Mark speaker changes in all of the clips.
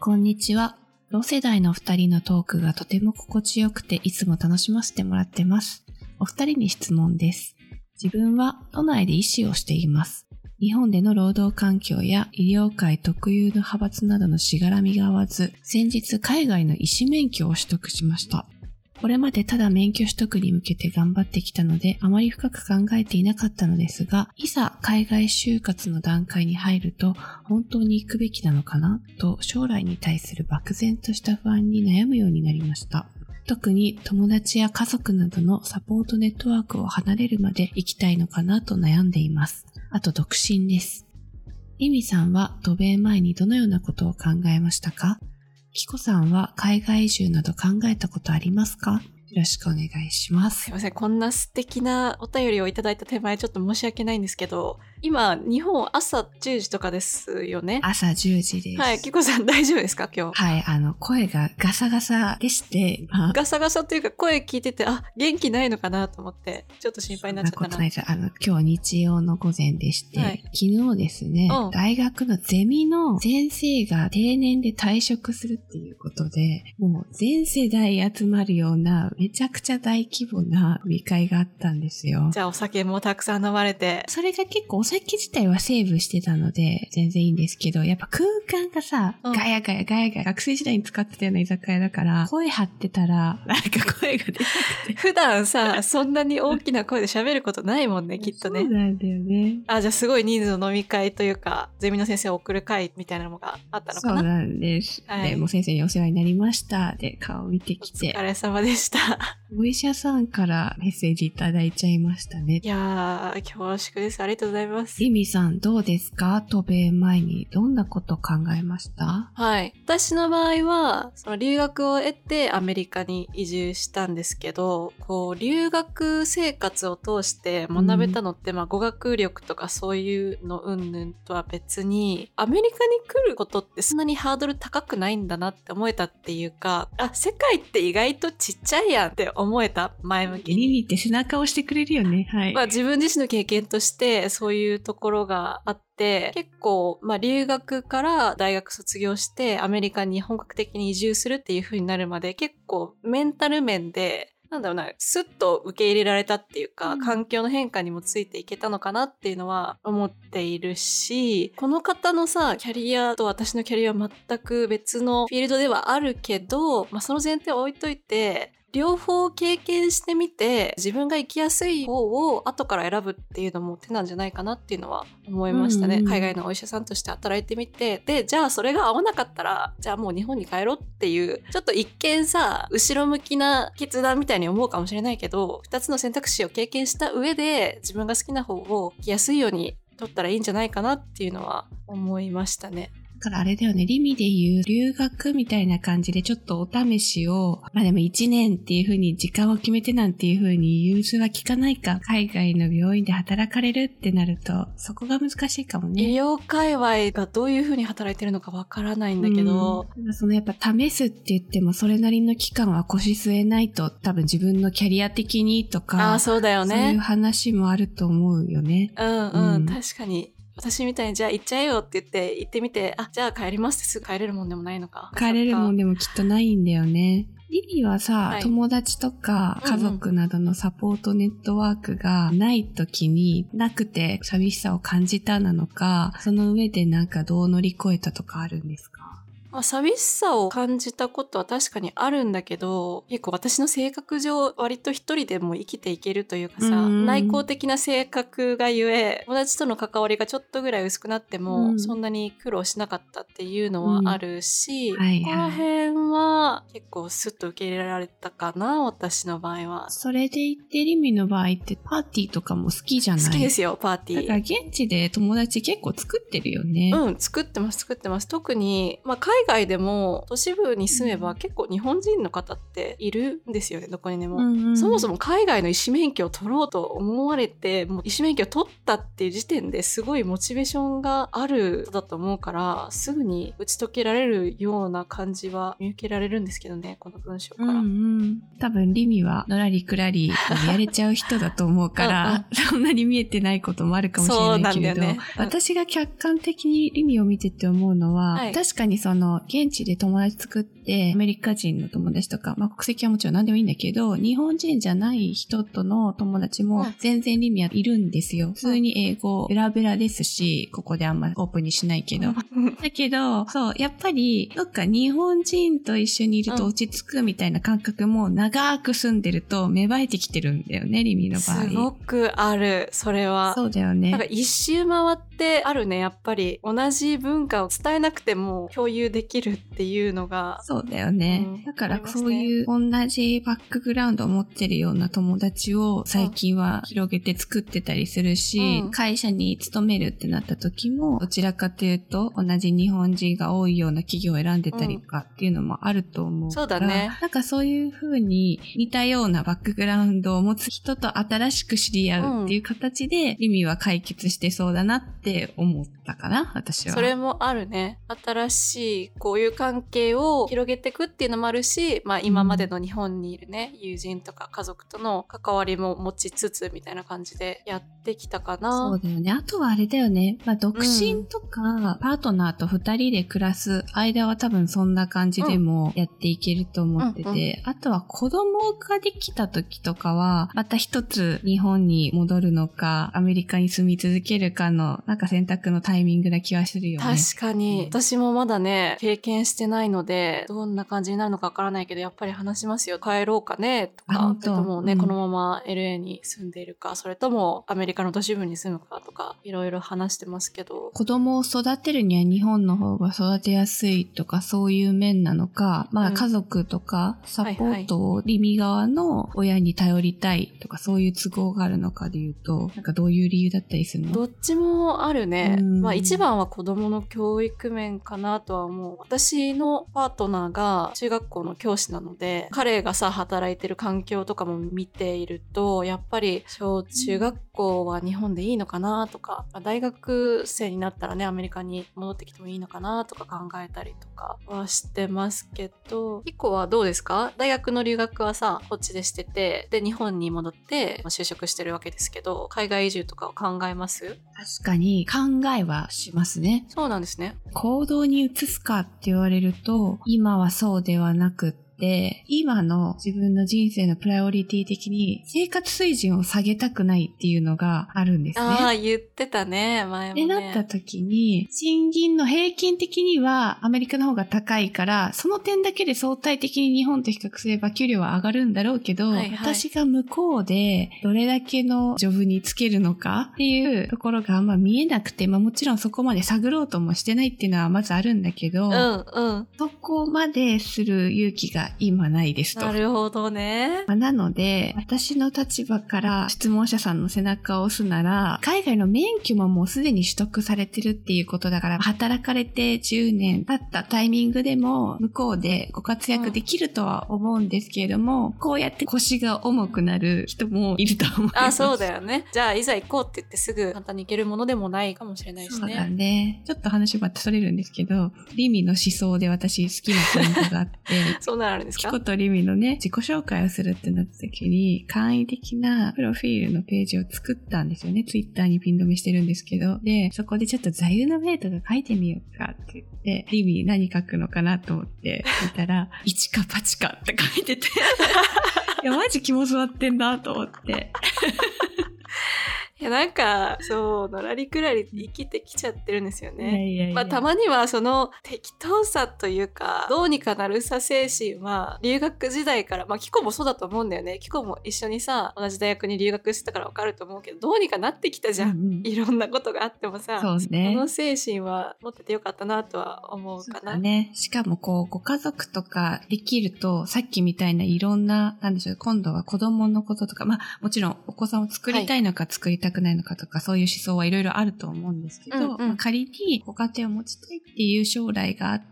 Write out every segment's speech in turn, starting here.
Speaker 1: こんにちは。同世代の二人のトークがとても心地よくていつも楽しませてもらってます。お二人に質問です。自分は都内で医師をしています。日本での労働環境や医療界特有の派閥などのしがらみが合わず、先日海外の医師免許を取得しました。これまでただ免許取得に向けて頑張ってきたので、あまり深く考えていなかったのですが、いざ海外就活の段階に入ると、本当に行くべきなのかなと将来に対する漠然とした不安に悩むようになりました。特に友達や家族などのサポートネットワークを離れるまで行きたいのかなと悩んでいます。あと独身です。リミさんは渡米前にどのようなことを考えましたか？キコさんは海外移住など考えたことありますか？よろしくお願いしますす
Speaker 2: い。ません。こんな素敵なお便りをいただいた手前ちょっと申し訳ないんですけど、今、日本朝10時とかですよね？
Speaker 1: 朝10時です。
Speaker 2: はい。キコさん大丈夫ですか？今日。
Speaker 1: はい、あの、声がガサガサでして、まあ
Speaker 2: ガサガサというか声聞いてて、あ、元気ないのかなと思って、ちょっと心配になっちゃったな
Speaker 1: そんなことない。です。あの、今日日曜の午前でして、
Speaker 2: はい
Speaker 1: 昨日ですね、
Speaker 2: うん
Speaker 1: 大学のゼミの先生が定年で退職するっていうことで、もう全世代集まるようなめちゃくちゃ大規模な飲み会があったんですよ。
Speaker 2: じゃあお酒もたくさん飲まれて。
Speaker 1: それが結構お酒自体はセーブしてたので全然いいんですけど、やっぱ空間がさ、
Speaker 2: うん
Speaker 1: ガヤガヤガヤガヤ学生時代に使ってたような居酒屋だから、声張ってたら、なんか声が出なくて。
Speaker 2: 普段さ、そんなに大きな声で喋ることないもんね、きっとね
Speaker 1: そう。なんだよね。
Speaker 2: あ、じゃあすごい人数の飲み会というか、ゼミの先生を送る会みたいなのがあったのかな？
Speaker 1: そうなんです。
Speaker 2: はい
Speaker 1: で、もう先生にお世話になりました。で、顔見てき
Speaker 2: お
Speaker 1: て
Speaker 2: 疲、れ様でした。
Speaker 1: お医者さんからメッセージいただいちゃいましたね
Speaker 2: い。やー、恐縮です。ありがとうございます。
Speaker 1: リミさんどうですか？渡米前にどんなこと考えました？
Speaker 2: はい。私の場合は、その留学を得てアメリカに移住したんですけど、こう、留学生活を通して学べたのって、まあ、語学力とかそういうの云々とは別に、アメリカに来ることってそんなにハードル高くないんだなって思えたっていうか、あ、世界って意外とちっちゃいやんって思えた、前向きに。
Speaker 1: リミって背中を押してくれるよね。はい。
Speaker 2: まあ、自分自身の経験としてそういうところがあって結構、まあ、留学から大学卒業してアメリカに本格的に移住するっていう風になるまで結構メンタル面でなんだろうな、スッと受け入れられたっていうか、
Speaker 1: うん
Speaker 2: 環境の変化にもついていけたのかなっていうのは思っているし、この方のさ、キャリアと私のキャリアは全く別のフィールドではあるけど、まあ、その前提を置いといて、両方経験してみて自分が生きやすい方を後から選ぶっていうのも手なんじゃないかなっていうのは思いましたね、
Speaker 1: うんうん
Speaker 2: 海外のお医者さんとして働いてみてでじゃあそれが合わなかったらじゃあもう日本に帰ろうっていうちょっと一見さ後ろ向きな決断みたいに思うかもしれないけど2つの選択肢を経験した上で自分が好きな方を生きやすいように取ったらいいんじゃないかなっていうのは思いましたね。
Speaker 1: だからあれだよね、リミで言う留学みたいな感じでちょっとお試しを、まあでも1年っていう風に時間を決めてなんていう風に融通は効かないか、海外の病院で働かれるってなると、そこが難しいかも
Speaker 2: 医
Speaker 1: ね。
Speaker 2: 療界隈がどういうふうに働いてるのかわからないんだけど、
Speaker 1: うん、そのやっぱ試すって言ってもそれなりの期間は腰据えないと多分自分のキャリア的にとか、
Speaker 2: ああそうだよ
Speaker 1: そういう
Speaker 2: ね。
Speaker 1: 話もあると思うよね。
Speaker 2: うんうん、
Speaker 1: うん
Speaker 2: 確かに。私みたいにじゃあ行っちゃえよって言って行ってみて、あ、じゃあ帰りますってすぐ帰れるもんでもないのか。
Speaker 1: 帰れるもん
Speaker 2: で。
Speaker 1: でもきっとないんだよね。リリはさ、
Speaker 2: はい
Speaker 1: 友達とか家族などのサポートネットワークがない時になくて寂しさを感じたなのか、その上でなんかどう乗り越えたとかあるんですか？
Speaker 2: まあ、寂しさを感じたことは確かにあるんだけど、結構私の性格上割と一人でも生きていけるというかさ、
Speaker 1: うん
Speaker 2: 内向的な性格がゆえ、友達との関わりがちょっとぐらい薄くなっても、
Speaker 1: うん
Speaker 2: そんなに苦労しなかったっていうのはあるし、ここら辺は結構スッと受け入れられたかな、私の場合は。
Speaker 1: それで言ってリミの場合ってパーティーとかも好きじゃない？
Speaker 2: 好きですよ、パーティー。
Speaker 1: だから現地で友達結構作ってるよね。
Speaker 2: うん、作ってます、作ってます。特に、まあ、海外でも都市部に住めば結構日本人の方っているんですよね、どこにでも。
Speaker 1: うんうん
Speaker 2: そもそも海外の医師免許を取ろうと思われて、もう医師免許を取ったっていう時点ですごいモチベーションがある人だと思うから、すぐに打ち解けられるような感じは見受けられるんですけどね、この文章から。
Speaker 1: うんうん、多分リミはのらりくらりやれちゃう人だと思うからそんなに見えてないこともあるかもしれないけれど、
Speaker 2: ね。うん。
Speaker 1: 私が客観的にリミを見てて思うのは、
Speaker 2: はい。
Speaker 1: 確かにそのの現地で友達作って、アメリカ人の友達とか、まあ国籍はもちろん何でもいいんだけど、日本人じゃない人との友達も
Speaker 2: うん
Speaker 1: 全然リミはいるんですよ。普通に英語ベラベラですし、ここであんまオープンにしないけど。だけど、そう、やっぱり、どっか日本人と一緒にいると落ち着くみたいな感覚も長く住んでると芽生えてきてるんだよね、リミの場
Speaker 2: すご
Speaker 1: 合。
Speaker 2: くある、それは。
Speaker 1: そうだよ
Speaker 2: なんか
Speaker 1: ね。
Speaker 2: 一周回ってあるね、やっぱり。同じ文化を伝えなくても共有できるっていうのが。
Speaker 1: そうだよね。
Speaker 2: うん
Speaker 1: だからそういう同じバックグラウンドを持ってるような友達を最近は広げて作ってたりするし、
Speaker 2: うん
Speaker 1: 会社に勤めるってなった時も、どちらかというと同じ日本人が多いような企業を選んでたりとかっていうのもあると思う
Speaker 2: そうだね
Speaker 1: なんかそういう風に似たようなバックグラウンドを持つ人と新しく知り合うっていう形で、リミは解決してそうだなって思ったかな、私は。
Speaker 2: それもあるね。新しいこういう関係を広げていくっていうのもあるし、まあ今までの日本にいるね、友人とか家族との関わりも持ちつつみたいな感じでやってきたか
Speaker 1: そ
Speaker 2: な
Speaker 1: う。だよね。あとはあれだよね。まあ、独身とか、パートナーと二人で暮らす間は多分そんな感じでもやっていけると思ってて、
Speaker 2: うんう
Speaker 1: あとは子供ができた時とかは、また一つ日本に戻るのか、アメリカに住み続けるかの、なんか選択のタイミングな気はするよね。
Speaker 2: 確かに、私もまだね、経験してないので、どんな感じになるのかわからないけど、やっぱり話しますよ。帰ろうかね、とかともね、
Speaker 1: うん
Speaker 2: このまま LA に住んでいるか、それともアメリカの都市部に住むかとか、いろいろ話してますけど、
Speaker 1: 子供を育てるには日本の方が育てやすいとかそういう面なのか、ま
Speaker 2: うん
Speaker 1: あ家族とかサポートをリミ側の親に頼りたいとかそういう都合があるのかで言うと、なんかどういう理由だったりするの？
Speaker 2: どっちもあるね。
Speaker 1: うん
Speaker 2: まあ一番は子供の教育面かなとは思う。私のパートナーが中学校の教師なので、彼がさ、働いてる環境とかも見ていると、やっぱり小中学校は日本でいいのかなとか、まあ大学生になったらね、アメリカに戻ってきてもいいのかなとか考えたりとかはしてますけど、一個はどうですか？大学の留学はさ、こっちでしてて、で、日本に戻ってまあ就職してるわけですけど、海外移住とかを考えます？
Speaker 1: 確かに考えはしますね。
Speaker 2: そうなんですね。
Speaker 1: 行動に移すかって言われると、今はそうではなくって、今の自分の人生のプライオリティ的に生活水準を下げたくないっていうのがあるんですね。
Speaker 2: ああ、言ってたね、前も
Speaker 1: って
Speaker 2: ね。
Speaker 1: なった時に、賃金の平均的にはアメリカの方が高いから、その点だけで相対的に日本と比較すれば給料は上がるんだろうけど、
Speaker 2: はいはい
Speaker 1: 私が向こうでどれだけのジョブにつけるのかっていうところがあんま見えなくて、まあもちろんそこまで探ろうともしてないっていうのはまずあるんだけど、
Speaker 2: うんうん。
Speaker 1: そこまでする勇気が今ないですと。
Speaker 2: なるほどね。
Speaker 1: まあなので、私の立場から質問者さんの背中を押すなら、海外の免許ももうすでに取得されてるっていうことだから、働かれて10年経ったタイミングでも、向こうでご活躍できるとは思うんですけれども、こうやって腰が重くなる人もいると思います。
Speaker 2: あ、そうだよね。じゃあ、いざ行こうって言ってすぐ簡単に行けるものでもないかもしれないし
Speaker 1: そうだ
Speaker 2: ね。
Speaker 1: ね。ちょっと話またそれるんですけど、リミの思想で私好きなポイントがあって、
Speaker 2: そうなるんですか？
Speaker 1: キコとリミのね、自己紹介をするってなった時に、簡易的なプロフィールのページを作ったんですよね。ツイッターにピン止めしてるんですけど。で、そこでちょっと座右の銘とか書いてみようかって言って、リミ何書くのかなと思って見たら、一か八かって書いてて、いや、マジ気も座ってんなと思って。
Speaker 2: いや、なんか、そう、のらりくらり生きてきちゃってるんですよね。まあ、たまにはその適当さというか、どうにかなるさ精神は、留学時代から、まあ、キコもそうだと思うんだよね。キコも一緒にさ、同じ大学に留学してたからわかると思うけど、どうにかなってきたじゃん。
Speaker 1: うんうん
Speaker 2: いろんなことがあってもさ、
Speaker 1: そうね。
Speaker 2: この精神は持っててよかったなとは思うかな。
Speaker 1: だね。しかもこう、ご家族とかできると、さっきみたいないろんな、なんでしょう、今度は子供のこととか、まあもちろんお子さんを作りたいのか作りたくないのかとか、そういう思想はいろいろあると思うんですけど、
Speaker 2: うんうん
Speaker 1: まあ仮にご家庭を持ちたいっていう将来があって、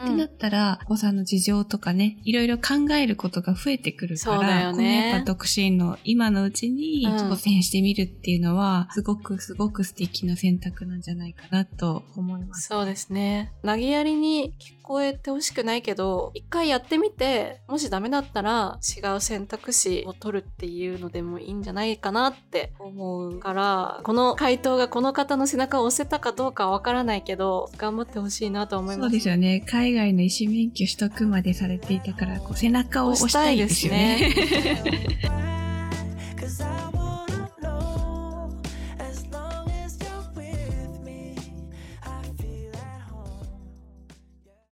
Speaker 2: うん
Speaker 1: ってなったら、お子さんの事情とかね、いろいろ考えることが増えてくるから、
Speaker 2: ね
Speaker 1: このやっぱ独身の今のうちに
Speaker 2: うん
Speaker 1: 挑戦してみるっていうのは、すごくすごく素敵な選択なんじゃないかなと思います。
Speaker 2: そうですね。投げやりに聞こえてほしくないけど、一回やってみて、もしダメだったら違う選択肢を取るっていうのでもいいんじゃないかなって思うからこの回答がこの方の背中を押せたかどうかはわからないけど頑張ってほしいなと思います
Speaker 1: そうですよね。海外の医師免許取得までされていたから、こう背中を押したいですよね。